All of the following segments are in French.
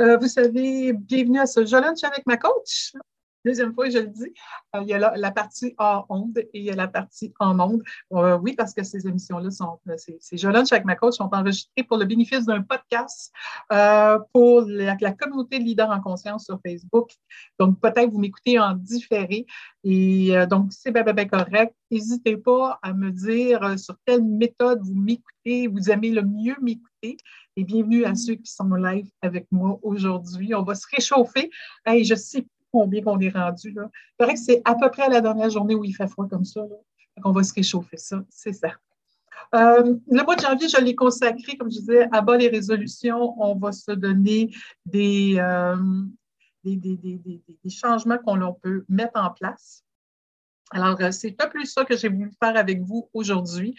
Euh, vous savez, bienvenue à ce Je lunch avec ma coach? Deuxième fois, je le dis, euh, il y a la, partie hors onde et il y a la partie en onde. Euh, oui, parce que ces émissions-là sont, euh, ces, Je lunch avec ma coach sont enregistrées pour le bénéfice d'un podcast pour la, communauté de leaders en conscience sur Facebook. Donc, peut-être vous m'écoutez en différé. Et donc, c'est bien, correct. N'hésitez pas à me dire sur quelle méthode vous m'écoutez, vous aimez le mieux m'écouter. Et bienvenue à ceux qui sont live avec moi aujourd'hui. On va se réchauffer. Hey, je sais combien qu'on est rendu. Là. Il paraît que c'est à peu près la dernière journée où il fait froid comme ça. On va se réchauffer ça, c'est ça. Euh, le mois de janvier, je l'ai consacré, comme je disais, à bas les résolutions. On va se donner des, euh, des, des, des, changements qu'on peut mettre en place. Alors, euh, c'est un peu ça que j'ai voulu faire avec vous aujourd'hui.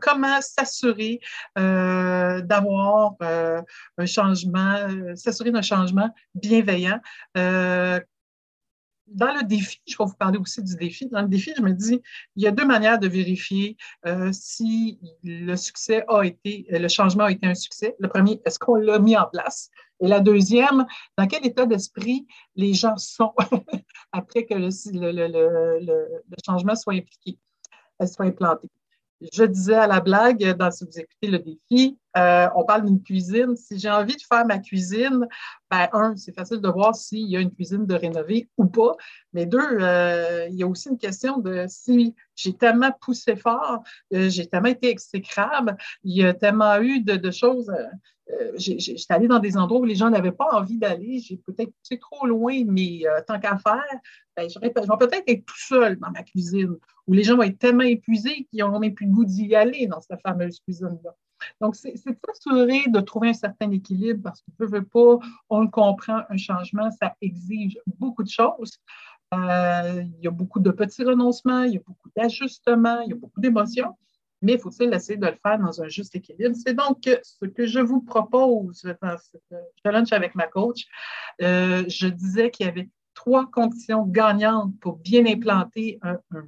comment s'assurer d'avoir un changement, s'assurer d'un changement bienveillant dans le défi, je vais vous parler aussi du défi. Dans le défi, je me dis, il y a deux manières de vérifier euh, si le succès a été, le changement a été un succès. Le premier, est-ce qu'on l'a mis en place? Et la deuxième, dans quel état d'esprit les gens sont après que le, le changement soit impliqué, soit implanté? Je disais à la blague, dans, si vous écoutez le défi, euh, on parle d'une cuisine. Si j'ai envie de faire ma cuisine, ben, un, c'est facile de voir s'il y a une cuisine de rénover ou pas. Mais deux, euh, il y a aussi une question de si j'ai tellement poussé fort, euh, j'ai tellement été exécrable, il y a tellement eu de, choses. J'étais allée dans des endroits où les gens n'avaient pas envie d'aller. J'ai peut-être poussé trop loin, mais tant qu'à faire, ben, je, vais peut-être être tout seul dans ma cuisine, où les gens vont être tellement épuisés qu'ils n'auront même plus le goût d'y aller dans cette fameuse cuisine-là. Donc, c'est de s'assurer de trouver un certain équilibre parce qu'on ne veut pas, on le comprend, un changement, ça exige beaucoup de choses. Euh, il y a beaucoup de petits renoncements, il y a beaucoup d'ajustements, il y a beaucoup d'émotions, mais il faut essayer de le faire dans un juste équilibre. C'est donc ce que je vous propose dans ce challenge avec ma coach. Euh, je disais qu'il y avait trois conditions gagnantes pour bien implanter un, un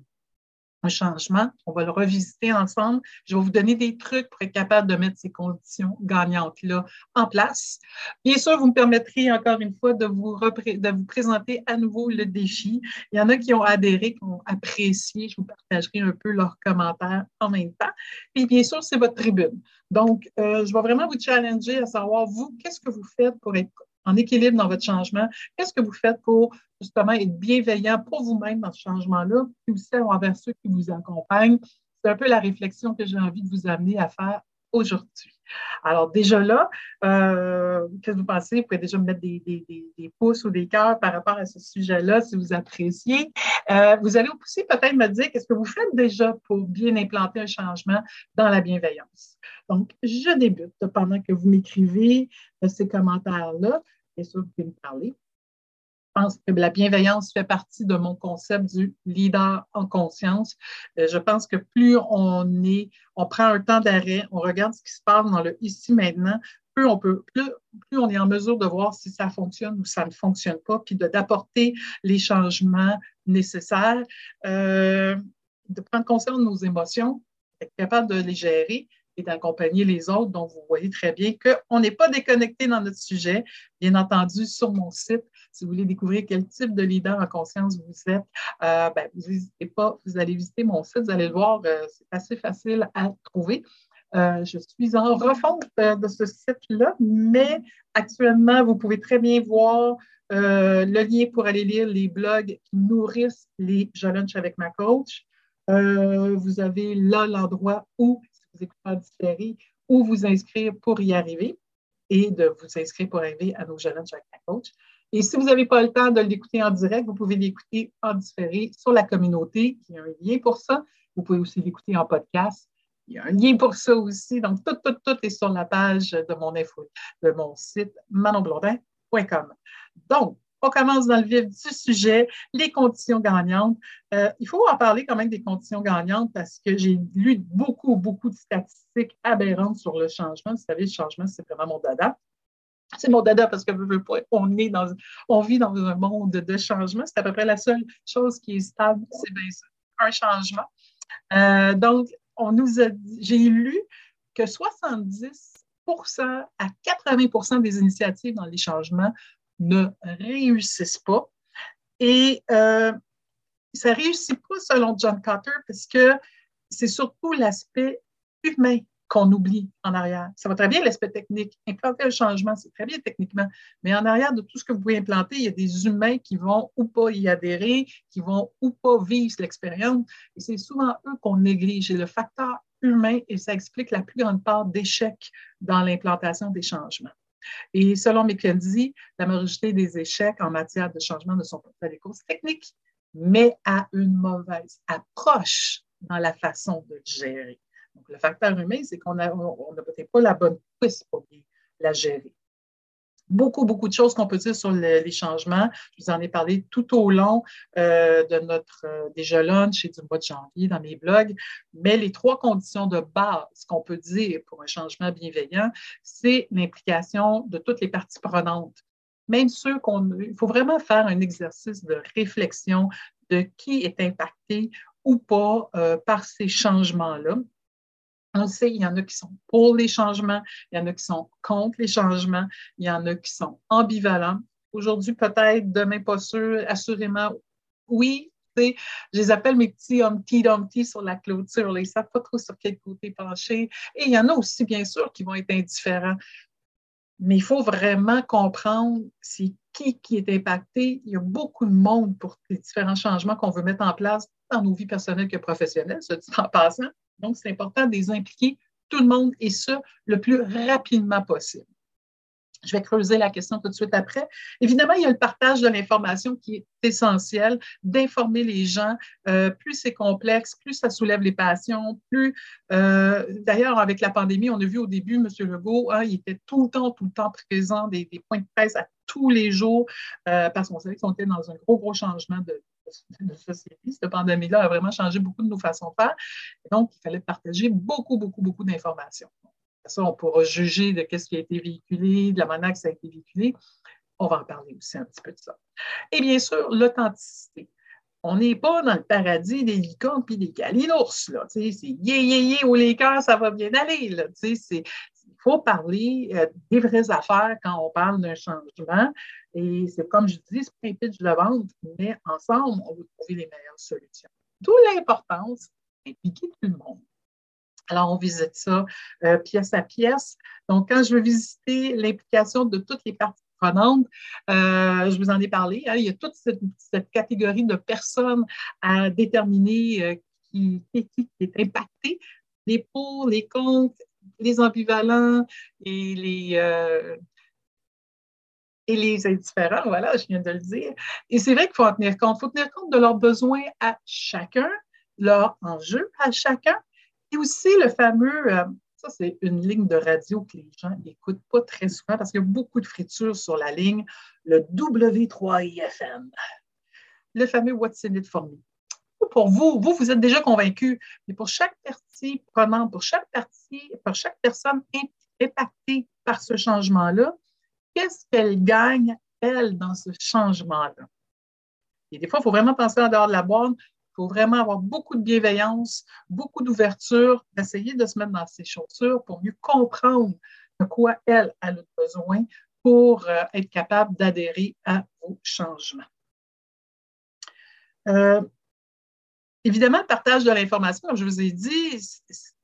changement. On va le revisiter ensemble. Je vais vous donner des trucs pour être capable de mettre ces conditions gagnantes-là en place. Bien sûr, vous me permettrez encore une fois de vous, de vous présenter à nouveau le défi. Il y en a qui ont adhéré, qui ont apprécié. Je vous partagerai un peu leurs commentaires en même temps. Et bien sûr, c'est votre tribune. Donc, euh, je vais vraiment vous challenger à savoir, vous, qu'est-ce que vous faites pour être en équilibre dans votre changement? Qu'est-ce que vous faites pour justement être bienveillant pour vous-même dans ce changement-là, puis aussi envers ceux qui vous accompagnent? C'est un peu la réflexion que j'ai envie de vous amener à faire aujourd'hui. Alors, déjà là, euh, qu'est-ce que vous pensez? Vous pouvez déjà me mettre des, pouces ou des cœurs par rapport à ce sujet-là si vous appréciez. Euh, vous allez aussi peut-être me dire qu'est-ce que vous faites déjà pour bien implanter un changement dans la bienveillance. Donc, je débute pendant que vous m'écrivez euh, ces commentaires-là. Bien sûr, vous pouvez me parler. Pense que la bienveillance fait partie de mon concept du leader en conscience. Euh, je pense que plus on est, on prend un temps d'arrêt, on regarde ce qui se passe dans le ici maintenant, plus on peut, plus, on est en mesure de voir si ça fonctionne ou ça ne fonctionne pas, puis d'apporter les changements nécessaires, euh, de prendre conscience de nos émotions, être capable de les gérer, et d'accompagner les autres. Donc, vous voyez très bien qu'on n'est pas déconnecté dans notre sujet. Bien entendu, sur mon site, si vous voulez découvrir quel type de leader en conscience vous êtes, euh, ben, vous n'hésitez pas, vous allez visiter mon site, vous allez le voir, euh, c'est assez facile à trouver. Euh, je suis en refonte de ce site-là, mais actuellement, vous pouvez très bien voir le lien pour aller lire les blogs qui nourrissent les lunch avec ma coach. vous avez là l'endroit où vous écoutez en différé ou vous inscrire pour y arriver et de vous inscrire pour arriver à nos jeunes avec ma coach. Et si vous n'avez pas le temps de l'écouter en direct, vous pouvez l'écouter en différé sur la communauté, qui a un lien pour ça. Vous pouvez aussi l'écouter en podcast. Il y a un lien pour ça aussi. Donc, tout, tout, tout est sur la page de mon info, de mon site manonblondin.com. Donc, on commence dans le vif du sujet, les conditions gagnantes. Euh, il faut en parler quand même des conditions gagnantes parce que j'ai lu beaucoup, beaucoup de statistiques aberrantes sur le changement. Vous savez, le changement, c'est vraiment mon dada. C'est mon dada parce que on, est dans, on vit dans un monde de changement. C'est à peu près la seule chose qui est stable, c'est bien ça, un changement. Euh, donc, on nous a j'ai lu que 70% à 80% des initiatives dans les changements ne réussissent pas. Et euh, ça ne réussit pas selon John Cotter parce que c'est surtout l'aspect humain qu'on oublie en arrière. Ça va très bien l'aspect technique. Implanter le changement, c'est très bien techniquement, mais en arrière de tout ce que vous pouvez implanter, il y a des humains qui vont ou pas y adhérer, qui vont ou pas vivre l'expérience. Et c'est souvent eux qu'on néglige. Et le facteur humain, et ça explique la plus grande part d'échecs dans l'implantation des changements. Et selon McKenzie, la majorité des échecs en matière de changement ne sont pas des causes techniques, mais à une mauvaise approche dans la façon de gérer. Donc, le facteur humain, c'est qu'on n'a peut-être pas la bonne piste pour la gérer. Beaucoup, beaucoup de choses qu'on peut dire sur les changements. Je vous en ai parlé tout au long euh, de notre euh, déjà lunch et du mois de janvier dans mes blogs. Mais les trois conditions de base qu'on peut dire pour un changement bienveillant, c'est l'implication de toutes les parties prenantes. Même ceux qu'on. Il faut vraiment faire un exercice de réflexion de qui est impacté ou pas euh, par ces changements-là. On sait, il y en a qui sont pour les changements, il y en a qui sont contre les changements, il y en a qui sont ambivalents. Aujourd'hui, peut-être, demain, pas sûr, assurément, oui. Je les appelle mes petits Humpty Dumpty sur la clôture. Ils ne savent pas trop sur quel côté pencher. Et il y en a aussi, bien sûr, qui vont être indifférents. Mais il faut vraiment comprendre c'est qui qui est impacté. Il y a beaucoup de monde pour les différents changements qu'on veut mettre en place dans nos vies personnelles que professionnelles, ce dit en passant. Donc, c'est important de les impliquer tout le monde et ça le plus rapidement possible. Je vais creuser la question tout de suite après. Évidemment, il y a le partage de l'information qui est essentiel, d'informer les gens. Euh, plus c'est complexe, plus ça soulève les passions, plus... Euh, d'ailleurs, avec la pandémie, on a vu au début, M. Legault, hein, il était tout le temps, tout le temps présent, des, points de presse à tous les jours, euh, parce qu'on savait qu'on était dans un gros, gros changement de, de société. Cette pandémie-là a vraiment changé beaucoup de nos façons de faire. donc, il fallait partager beaucoup, beaucoup, beaucoup d'informations. Ça, on pourra juger de ce qui a été véhiculé, de la manière que ça a été véhiculé. On va en parler aussi un petit peu de ça. Et bien sûr, l'authenticité. On n'est pas dans le paradis des licornes et des calinours. C'est yé, yé, yé, au Lakers, ça va bien aller. Il faut parler euh, des vraies affaires quand on parle d'un changement. Et c'est comme je dis, c'est pas pitch de vente, mais ensemble, on va trouver les meilleures solutions. D'où l'importance d'impliquer tout le monde. Alors, on visite ça euh, pièce à pièce. Donc, quand je veux visiter l'implication de toutes les parties prenantes, euh, je vous en ai parlé, hein, il y a toute cette, catégorie de personnes à déterminer euh, qui, est impactée, les pour, les contre, les ambivalents et les, et les indifférents, voilà, je viens de le dire. Et c'est vrai qu'il faut en tenir compte. Il faut tenir compte de leurs besoins à chacun, leurs enjeux à chacun, et aussi le fameux, euh, ça c'est une ligne de radio que les gens n'écoutent pas très souvent parce qu'il y a beaucoup de fritures sur la ligne, le W3IFM, le fameux What's in it for me? Pour vous, vous, vous êtes déjà convaincu, mais pour chaque partie prenante, pour chaque partie, pour chaque personne impactée par ce changement-là, qu'est-ce qu'elle gagne, elle, dans ce changement-là? Et des fois, il faut vraiment penser en dehors de la boîte. Il faut vraiment avoir beaucoup de bienveillance, beaucoup d'ouverture, d'essayer de se mettre dans ses chaussures pour mieux comprendre de quoi elle a le besoin pour euh, être capable d'adhérer à vos changements. Euh, évidemment, le partage de l'information, comme je vous ai dit,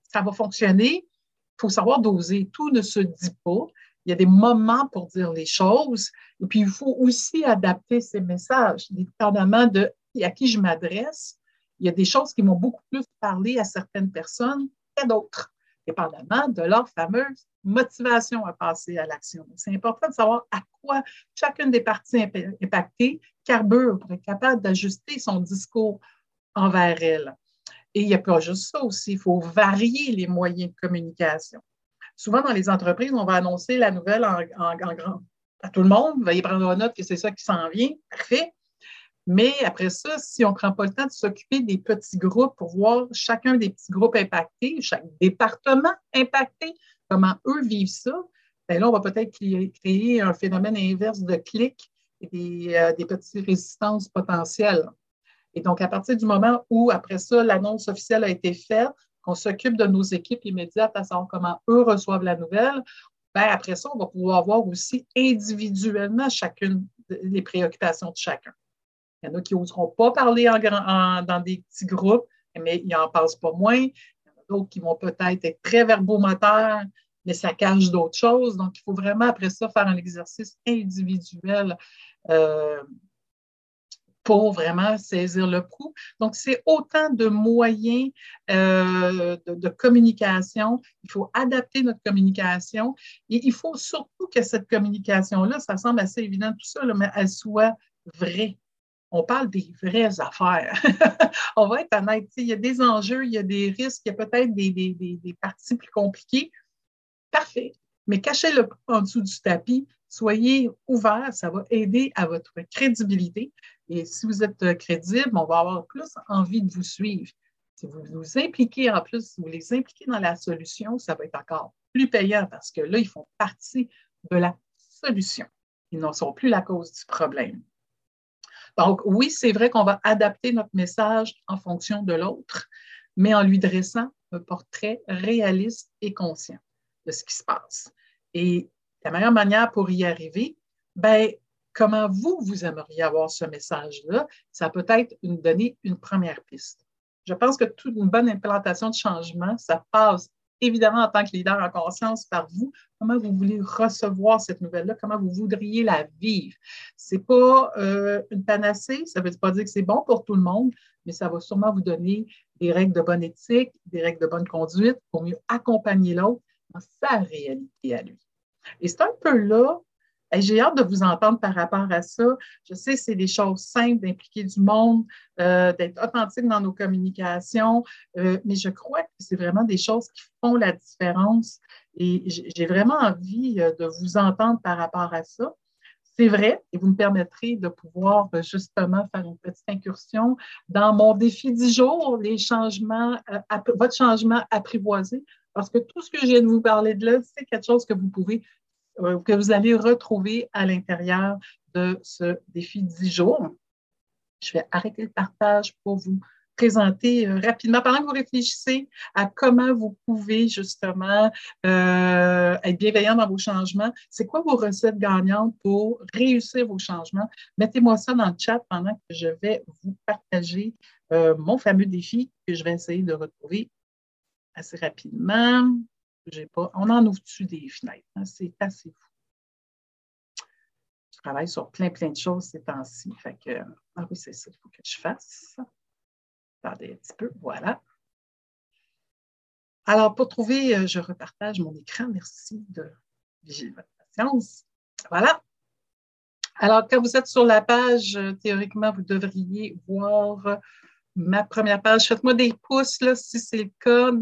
ça va fonctionner. Il faut savoir doser. Tout ne se dit pas il y a des moments pour dire les choses. Et puis, il faut aussi adapter ces messages, dépendamment de à qui je m'adresse. Il y a des choses qui m'ont beaucoup plus parlé à certaines personnes qu'à d'autres, dépendamment de leur fameuse motivation à passer à l'action. C'est important de savoir à quoi chacune des parties impactées carbure pour être capable d'ajuster son discours envers elle. Et il n'y a pas juste ça aussi, il faut varier les moyens de communication souvent dans les entreprises, on va annoncer la nouvelle en, grand à tout le monde. Veuillez prendre en note que c'est ça qui s'en vient. Parfait. Mais après ça, si on ne prend pas le temps de s'occuper des petits groupes pour voir chacun des petits groupes impactés, chaque département impacté, comment eux vivent ça, bien là, on va peut-être créer un phénomène inverse de clics et des, euh, des petites résistances potentielles. Et donc, à partir du moment où, après ça, l'annonce officielle a été faite, on s'occupe de nos équipes immédiates à savoir comment eux reçoivent la nouvelle. ben après ça, on va pouvoir voir aussi individuellement chacune des préoccupations de chacun. Il y en a qui n'oseront pas parler en, dans des petits groupes, mais ils n'en passent pas moins. Il y en a d'autres qui vont peut-être être très verbomoteurs, mais ça cache d'autres choses. Donc, il faut vraiment, après ça, faire un exercice individuel euh, pour vraiment saisir le coup. Donc, c'est autant de moyens euh, de, communication. Il faut adapter notre communication et il faut surtout que cette communication-là, ça semble assez évident tout ça, mais elle soit vraie. On parle des vraies affaires. On va être honnête. Il y a des enjeux, il y a des risques, il y a peut-être des, parties plus compliquées. Parfait. Mais cachez-le en dessous du tapis. Soyez ouverts, ça va aider à votre crédibilité. Et si vous êtes euh, crédible, on va avoir plus envie de vous suivre. Si vous vous impliquez en plus, si vous les impliquez dans la solution, ça va être encore plus payant parce que là, ils font partie de la solution. Ils ne sont plus la cause du problème. Donc, oui, c'est vrai qu'on va adapter notre message en fonction de l'autre, mais en lui dressant un portrait réaliste et conscient de ce qui se passe. Et la meilleure manière pour y arriver, ben, comment vous, vous aimeriez avoir ce message-là, ça peut être une, donner une première piste. Je pense que toute une bonne implantation de changement, ça passe évidemment en tant que leader en conscience par vous, comment vous voulez recevoir cette nouvelle-là, comment vous voudriez la vivre? Ce n'est pas euh, une panacée, ça ne veut pas dire que c'est bon pour tout le monde, mais ça va sûrement vous donner des règles de bonne éthique, des règles de bonne conduite pour mieux accompagner l'autre dans sa réalité à lui. Et c'est un peu là j'ai hâte de vous entendre par rapport à ça. Je sais que c'est des choses simples d'impliquer du monde, euh, d'être authentique dans nos communications, euh, mais je crois que c'est vraiment des choses qui font la différence et j'ai vraiment envie euh, de vous entendre par rapport à ça. C'est vrai, et vous me permettrez de pouvoir justement faire une petite incursion dans mon défi du jour, les changements, votre changement apprivoisé, parce que tout ce que je viens de vous parler de là, c'est quelque chose que vous pouvez euh, que vous allez retrouver à l'intérieur de ce défi 10 jours. Je vais arrêter le partage pour vous présenter euh, rapidement, pendant que vous réfléchissez à comment vous pouvez justement euh, être bienveillant dans vos changements. C'est quoi vos recettes gagnantes pour réussir vos changements? Mettez-moi ça dans le chat pendant que je vais vous partager mon fameux défi que je vais essayer de retrouver assez rapidement pas. On en ouvre-tu des fenêtres? Hein? C'est assez fou. Je travaille sur plein, plein de choses ces temps-ci. Fait que, ah oui, c'est ça qu'il faut que je fasse. Attendez un petit peu. Voilà. Alors, pour trouver, euh, je repartage mon écran. Merci de vigiler votre patience. Voilà. Alors, quand vous êtes sur la page, euh, théoriquement, vous devriez voir ma première page. Faites-moi des pouces là, si c'est le cas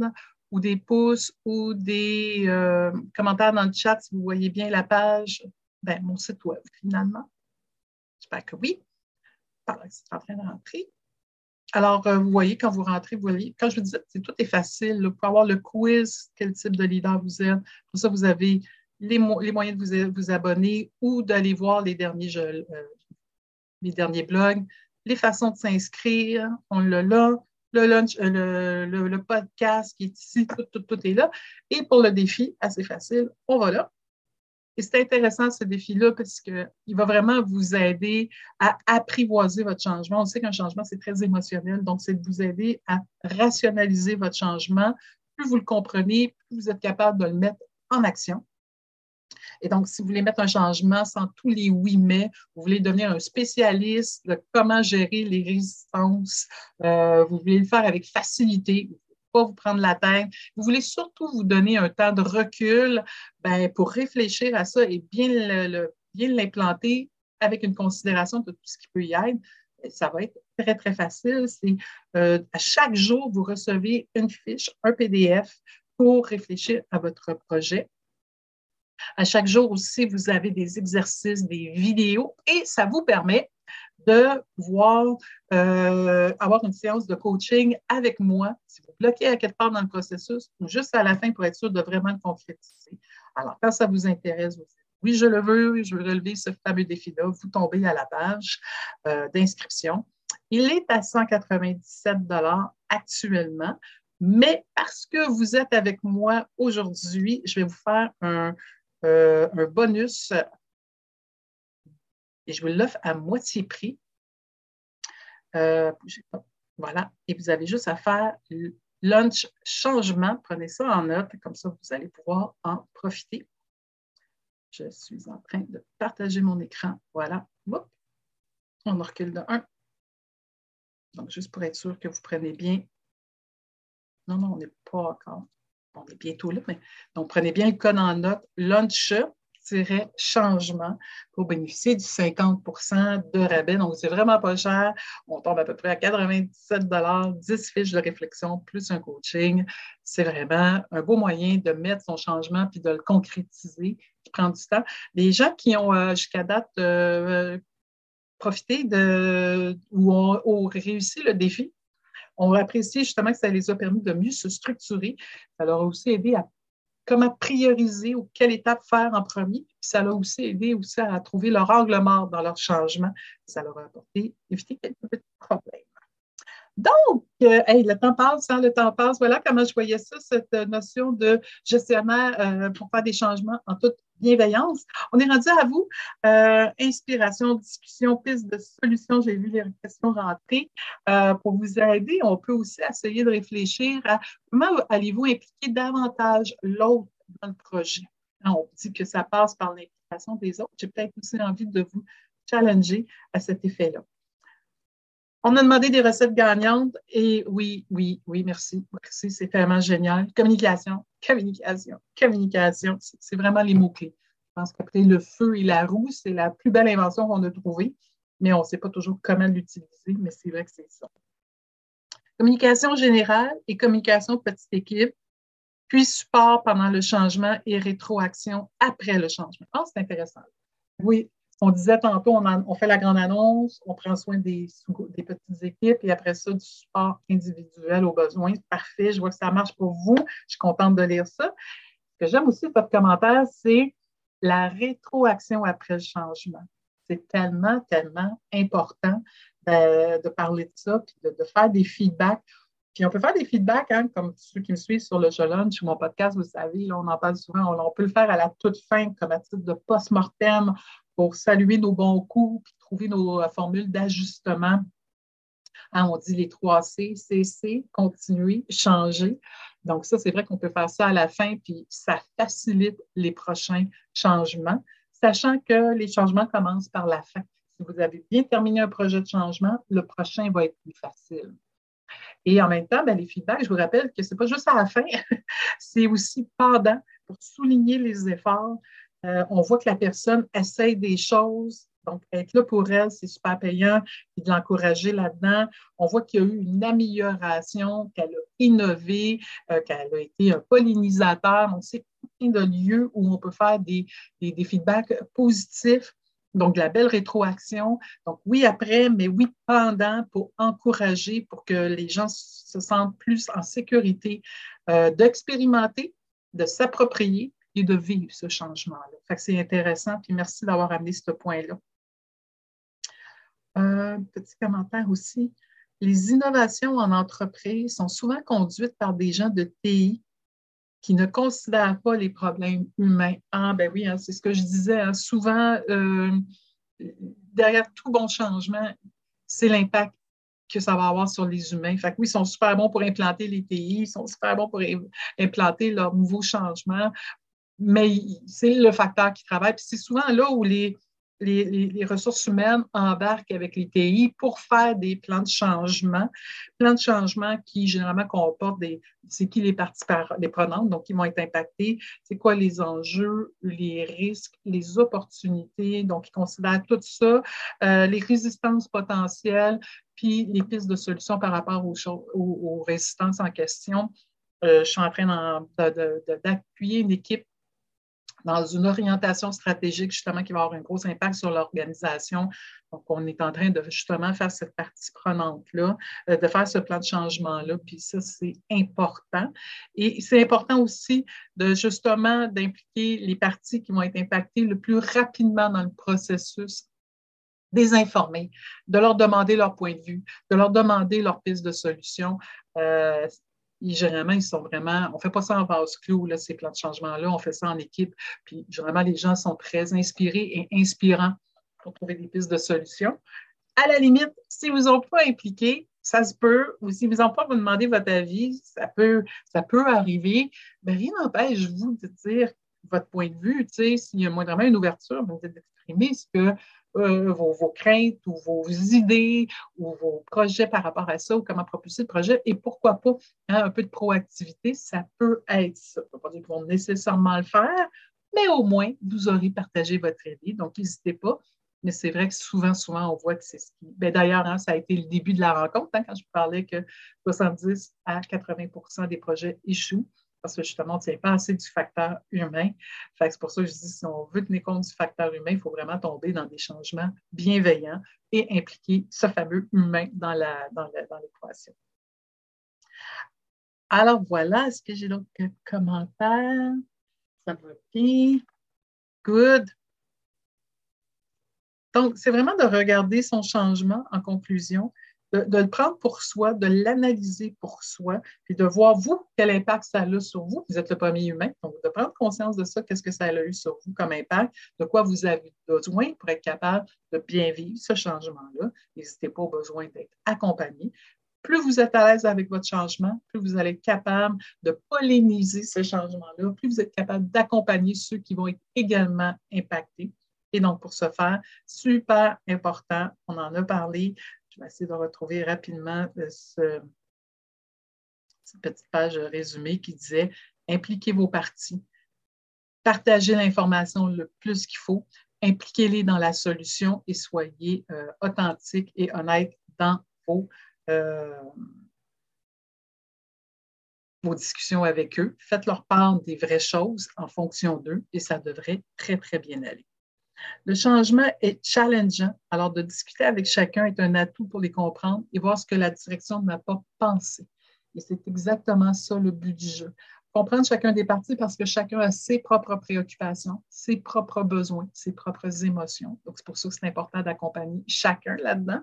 ou des pouces ou des euh, commentaires dans le chat si vous voyez bien la page, ben, mon site web finalement. J'espère que oui. c'est en train de rentrer. Alors, euh, vous voyez, quand vous rentrez, vous voyez, quand je vous dis, c'est tout est facile. Là, pour avoir le quiz, quel type de leader vous êtes. Pour ça, vous avez les, moyens de vous, vous, abonner ou d'aller voir les derniers, euh, les derniers blogs, les façons de s'inscrire, on l'a là le, lunch, euh, le, podcast qui est ici, tout, tout, est là. Et pour le défi, assez facile, on va là. Et c'est intéressant ce défi-là parce qu'il va vraiment vous aider à apprivoiser votre changement. On sait qu'un changement, c'est très émotionnel, donc c'est de vous aider à rationaliser votre changement. Plus vous le comprenez, plus vous êtes capable de le mettre en action. Et donc, si vous voulez mettre un changement sans tous les oui mais, vous voulez devenir un spécialiste de comment gérer les résistances, euh, vous voulez le faire avec facilité, pas vous prendre la tête. Vous voulez surtout vous donner un temps de recul ben, pour réfléchir à ça et bien l'implanter avec une considération de tout ce qui peut y être. Ça va être très, très facile. C'est euh, à chaque jour, vous recevez une fiche, un PDF pour réfléchir à votre projet. À chaque jour aussi, vous avez des exercices, des vidéos et ça vous permet de pouvoir euh, avoir une séance de coaching avec moi si vous bloquez à quelque part dans le processus ou juste à la fin pour être sûr de vraiment le concrétiser. Alors, quand ça vous intéresse, oui, je le veux, je veux relever ce fameux défi-là, vous tombez à la page euh, d'inscription. Il est à 197 actuellement, mais parce que vous êtes avec moi aujourd'hui, je vais vous faire un, euh, un bonus et je vous l'offre à moitié prix. Euh, voilà, et vous avez juste à faire lunch changement. Prenez ça en note, comme ça vous allez pouvoir en profiter. Je suis en train de partager mon écran. Voilà. On recule de 1. Donc, juste pour être sûr que vous prenez bien. Non, non, on n'est pas encore. On est bientôt là, mais donc prenez bien le code en note. Lunch changement pour bénéficier du 50% de rabais. Donc, c'est vraiment pas cher. On tombe à peu près à 97 10 fiches de réflexion plus un coaching. C'est vraiment un beau moyen de mettre son changement puis de le concrétiser qui prend du temps. Les gens qui ont euh, jusqu'à date euh, profité de ou ont, réussi le défi, ont apprécié justement que ça les a permis de mieux se structurer. Ça leur a aussi aidé à comment prioriser ou quelle étape faire en premier. ça l'a aussi aidé aussi à trouver leur angle mort dans leur changement. Ça leur a apporté, évité quelques petits problèmes. Donc, euh, le temps passe, hein, le temps passe. Voilà comment je voyais ça, cette notion de gestionnaire euh, pour faire des changements en toute bienveillance. On est rendu à vous. Euh, inspiration, discussion, piste de solution. J'ai vu les questions rentrer. pour vous aider, on peut aussi essayer de réfléchir à comment allez-vous impliquer davantage l'autre dans le projet. On dit que ça passe par l'implication des autres. J'ai peut-être aussi envie de vous challenger à cet effet-là. On a demandé des recettes gagnantes et oui, oui, oui, merci. Merci, c'est vraiment génial. Communication, communication, communication, c'est vraiment les mots-clés. Je pense qu'après le feu et la roue, c'est la plus belle invention qu'on a trouvée, mais on ne sait pas toujours comment l'utiliser, mais c'est vrai que c'est ça. Communication générale et communication petite équipe, puis support pendant le changement et rétroaction après le changement. Ah, c'est intéressant. Oui, on disait tantôt, on, fait la grande annonce, on prend soin des, petites équipes et après ça, du support individuel aux besoins. Parfait, je vois que ça marche pour vous. Je suis contente de lire ça. Ce que j'aime aussi, votre commentaire, c'est la rétroaction après le changement. C'est tellement, tellement important de, parler de ça, puis de, faire des feedbacks. Puis on peut faire des feedbacks, hein, comme ceux qui me suivent sur le Jolon, sur mon podcast, vous savez, on en parle souvent, on, on, peut le faire à la toute fin, comme à titre de post-mortem pour saluer nos bons coups, puis trouver nos formules d'ajustement. Hein, on dit les trois C, cesser, continuer, changer. Donc, ça, c'est vrai qu'on peut faire ça à la fin, puis ça facilite les prochains changements, sachant que les changements commencent par la fin. Si vous avez bien terminé un projet de changement, le prochain va être plus facile. Et en même temps, ben, les feedbacks, je vous rappelle que ce n'est pas juste à la fin, c'est aussi pendant pour souligner les efforts, euh, on voit que la personne essaye des choses. Donc, être là pour elle, c'est super payant, et de l'encourager là-dedans. On voit qu'il y a eu une amélioration, qu'elle a innové, euh, qu'elle a été un pollinisateur. On sait plein de lieux où on peut faire des, des, feedbacks positifs. Donc, de la belle rétroaction. Donc, oui, après, mais oui, pendant, pour encourager, pour que les gens se sentent plus en sécurité euh, d'expérimenter, de s'approprier, et de vivre ce changement-là. c'est intéressant, puis merci d'avoir amené ce point-là. Un petit commentaire aussi. Les innovations en entreprise sont souvent conduites par des gens de TI qui ne considèrent pas les problèmes humains. Ah, ben oui, hein, c'est ce que je disais. Hein. souvent, euh, derrière tout bon changement, c'est l'impact que ça va avoir sur les humains. Oui, ils sont super bons pour implanter les TI, ils sont super bons pour implanter leurs nouveaux changements, mais c'est le facteur qui travaille. Puis c'est souvent là où les, les, ressources humaines embarquent avec les TI pour faire des plans de changement. Plans de changement qui généralement comportent des, c'est qui les parties les prenantes, donc qui vont être impactés, c'est quoi les enjeux, les risques, les opportunités, donc ils considèrent tout ça, euh, les résistances potentielles, puis les pistes de solutions par rapport aux, aux, résistances en question. Euh, je suis en train d'appuyer une équipe dans une orientation stratégique justement qui va avoir un gros impact sur l'organisation. Donc, on est en train de justement faire cette partie prenante-là, euh, de faire ce plan de changement-là, puis ça, c'est important. Et c'est important aussi de justement d'impliquer les parties qui vont être impactées le plus rapidement dans le processus des informer, de leur demander leur point de vue, de leur demander leur piste de solution. Euh, généralement, ils sont vraiment, on ne fait pas ça en vase clos, là, ces plans de changement-là, on fait ça en équipe. Puis généralement, les gens sont très inspirés et inspirants pour trouver des pistes de solutions. À la limite, si vous ont pas impliqué, ça se peut, ou si vous n'ont pas vous demander votre avis, ça peut, ça peut arriver. Mais rien n'empêche vous de dire votre point de vue, s'il y a moindrement une ouverture, vous d'exprimer ce que euh, vos, craintes ou vos idées ou vos projets par rapport à ça ou comment propulser le projet. Et pourquoi pas hein, un peu de proactivité, ça peut être ça. Ne veut pas dire qu'ils vont nécessairement le faire, mais au moins, vous aurez partagé votre idée. Donc, n'hésitez pas. Mais c'est vrai que souvent, souvent, on voit que c'est ce qui. Ben, D'ailleurs, hein, ça a été le début de la rencontre hein, quand je parlais que 70 à 80% des projets échouent parce que justement, on ne tient pas assez du facteur humain. c'est pour ça que je dis, si on veut tenir compte du facteur humain, il faut vraiment tomber dans des changements bienveillants et impliquer ce fameux humain dans, l'équation. Alors voilà, est-ce que j'ai d'autres commentaires? Ça va bien. Good. Donc, c'est vraiment de regarder son changement en conclusion de, le prendre pour soi, de l'analyser pour soi, puis de voir, vous, quel impact ça a sur vous. Vous êtes le premier humain, donc de prendre conscience de ça, qu'est-ce que ça a eu sur vous comme impact, de quoi vous avez besoin pour être capable de bien vivre ce changement-là. N'hésitez pas au besoin d'être accompagné. Plus vous êtes à l'aise avec votre changement, plus vous allez être capable de polliniser ce changement-là, plus vous êtes capable d'accompagner ceux qui vont être également impactés. Et donc, pour ce faire, super important, on en a parlé, je vais essayer de retrouver rapidement euh, cette petite page résumée qui disait impliquez vos parties, partagez l'information le plus qu'il faut, impliquez-les dans la solution et soyez euh, authentiques et honnêtes dans vos, euh, vos discussions avec eux. Faites leur part des vraies choses en fonction d'eux et ça devrait très, très bien aller. Le changement est challengeant, alors de discuter avec chacun est un atout pour les comprendre et voir ce que la direction n'a pas pensé. Et c'est exactement ça le but du jeu. Comprendre chacun des parties parce que chacun a ses propres préoccupations, ses propres besoins, ses propres émotions. Donc, c'est pour ça que c'est important d'accompagner chacun là-dedans.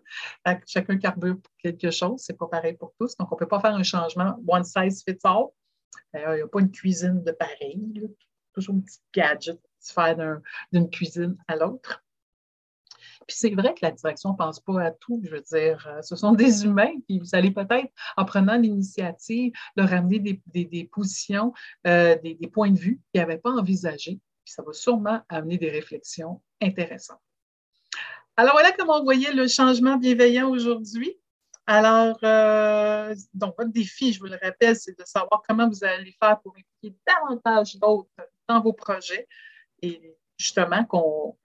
Chacun carbure quelque chose, c'est pas pareil pour tous. Donc, on ne peut pas faire un changement one size fits all. Il n'y a pas une cuisine de pareil, toujours un petit gadget faire d'une cuisine à l'autre. Puis c'est vrai que la direction ne pense pas à tout. Je veux dire, euh, ce sont des humains, puis vous allez peut-être, en prenant l'initiative, leur amener des, positions, euh, des, points de vue qu'ils n'avaient pas envisagés. Puis ça va sûrement amener des réflexions intéressantes. Alors voilà comment on voyait le changement bienveillant aujourd'hui. Alors, euh, donc, votre défi, je vous le rappelle, c'est de savoir comment vous allez faire pour impliquer davantage d'autres dans vos projets et justement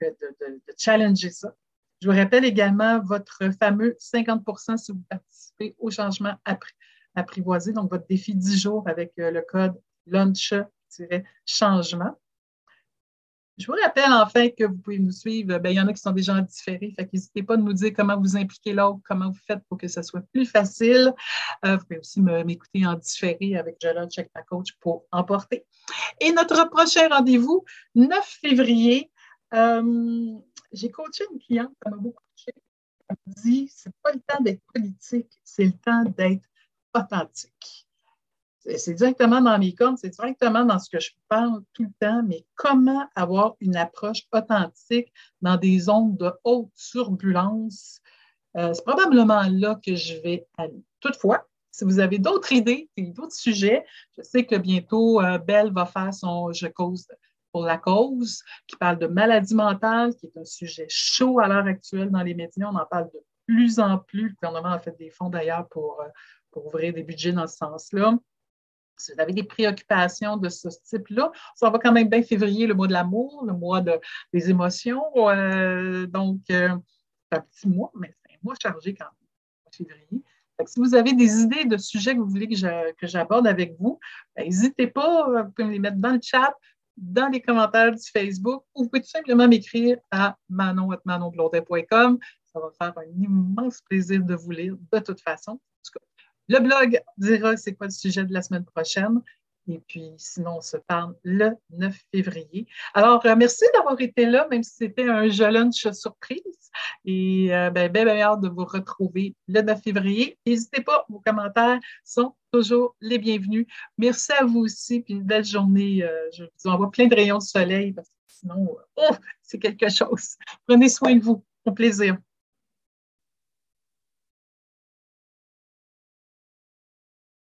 de, challenger ça. Je vous rappelle également votre fameux 50% si vous participez au changement apprivoisé, donc votre défi 10 jours avec euh, le code lunch-changement. Je vous rappelle enfin que vous pouvez nous suivre. Ben, il y en a qui sont déjà en différé, fait n'hésitez pas à nous dire comment vous impliquez l'autre, comment vous faites pour que ça soit plus facile. Euh, vous pouvez aussi m'écouter en différé avec Jolon Check Ma Coach pour emporter. Et notre prochain rendez-vous, 9 février. Euh, j'ai coaché une cliente qui m'a beaucoup coaché. Elle m'a dit c'est pas le temps d'être politique, c'est le temps d'être authentique c'est directement dans mes cordes, c'est directement dans ce que je parle tout le temps, mais comment avoir une approche authentique dans des zones de haute turbulence? Euh, c'est probablement là que je vais aller. Toutefois, si vous avez d'autres idées, d'autres sujets, je sais que bientôt, euh, Belle va faire son Je cause pour la cause, qui parle de maladie mentale, qui est un sujet chaud à l'heure actuelle dans les médias. On en parle de plus en plus. Le gouvernement a fait des fonds d'ailleurs pour, euh, pour ouvrir des budgets dans ce sens-là si vous avez des préoccupations de ce type-là, ça va quand même bien février, le mois de l'amour, le mois des émotions. Euh, donc, euh, c'est un petit mois, mais c'est un mois chargé quand même, février. si vous avez des idées de sujets que vous voulez que j'aborde avec vous, ben, n'hésitez pas, vous pouvez me les mettre dans le chat, dans les commentaires du Facebook, ou vous pouvez tout simplement m'écrire à manon.manonblondet.com. Ça va me faire un immense plaisir de vous lire de toute façon. Le blog dira c'est quoi le sujet de la semaine prochaine. Et puis, sinon, on se parle le 9 février. Alors, euh, merci d'avoir été là, même si c'était un jeu lunch surprise. Et euh, ben, ben, ben, hâte de vous retrouver le 9 février. N'hésitez pas, vos commentaires sont toujours les bienvenus. Merci à vous aussi, puis une belle journée. Euh, je vous envoie plein de rayons de soleil parce que sinon, oh, c'est quelque chose. Prenez soin de vous. Au plaisir.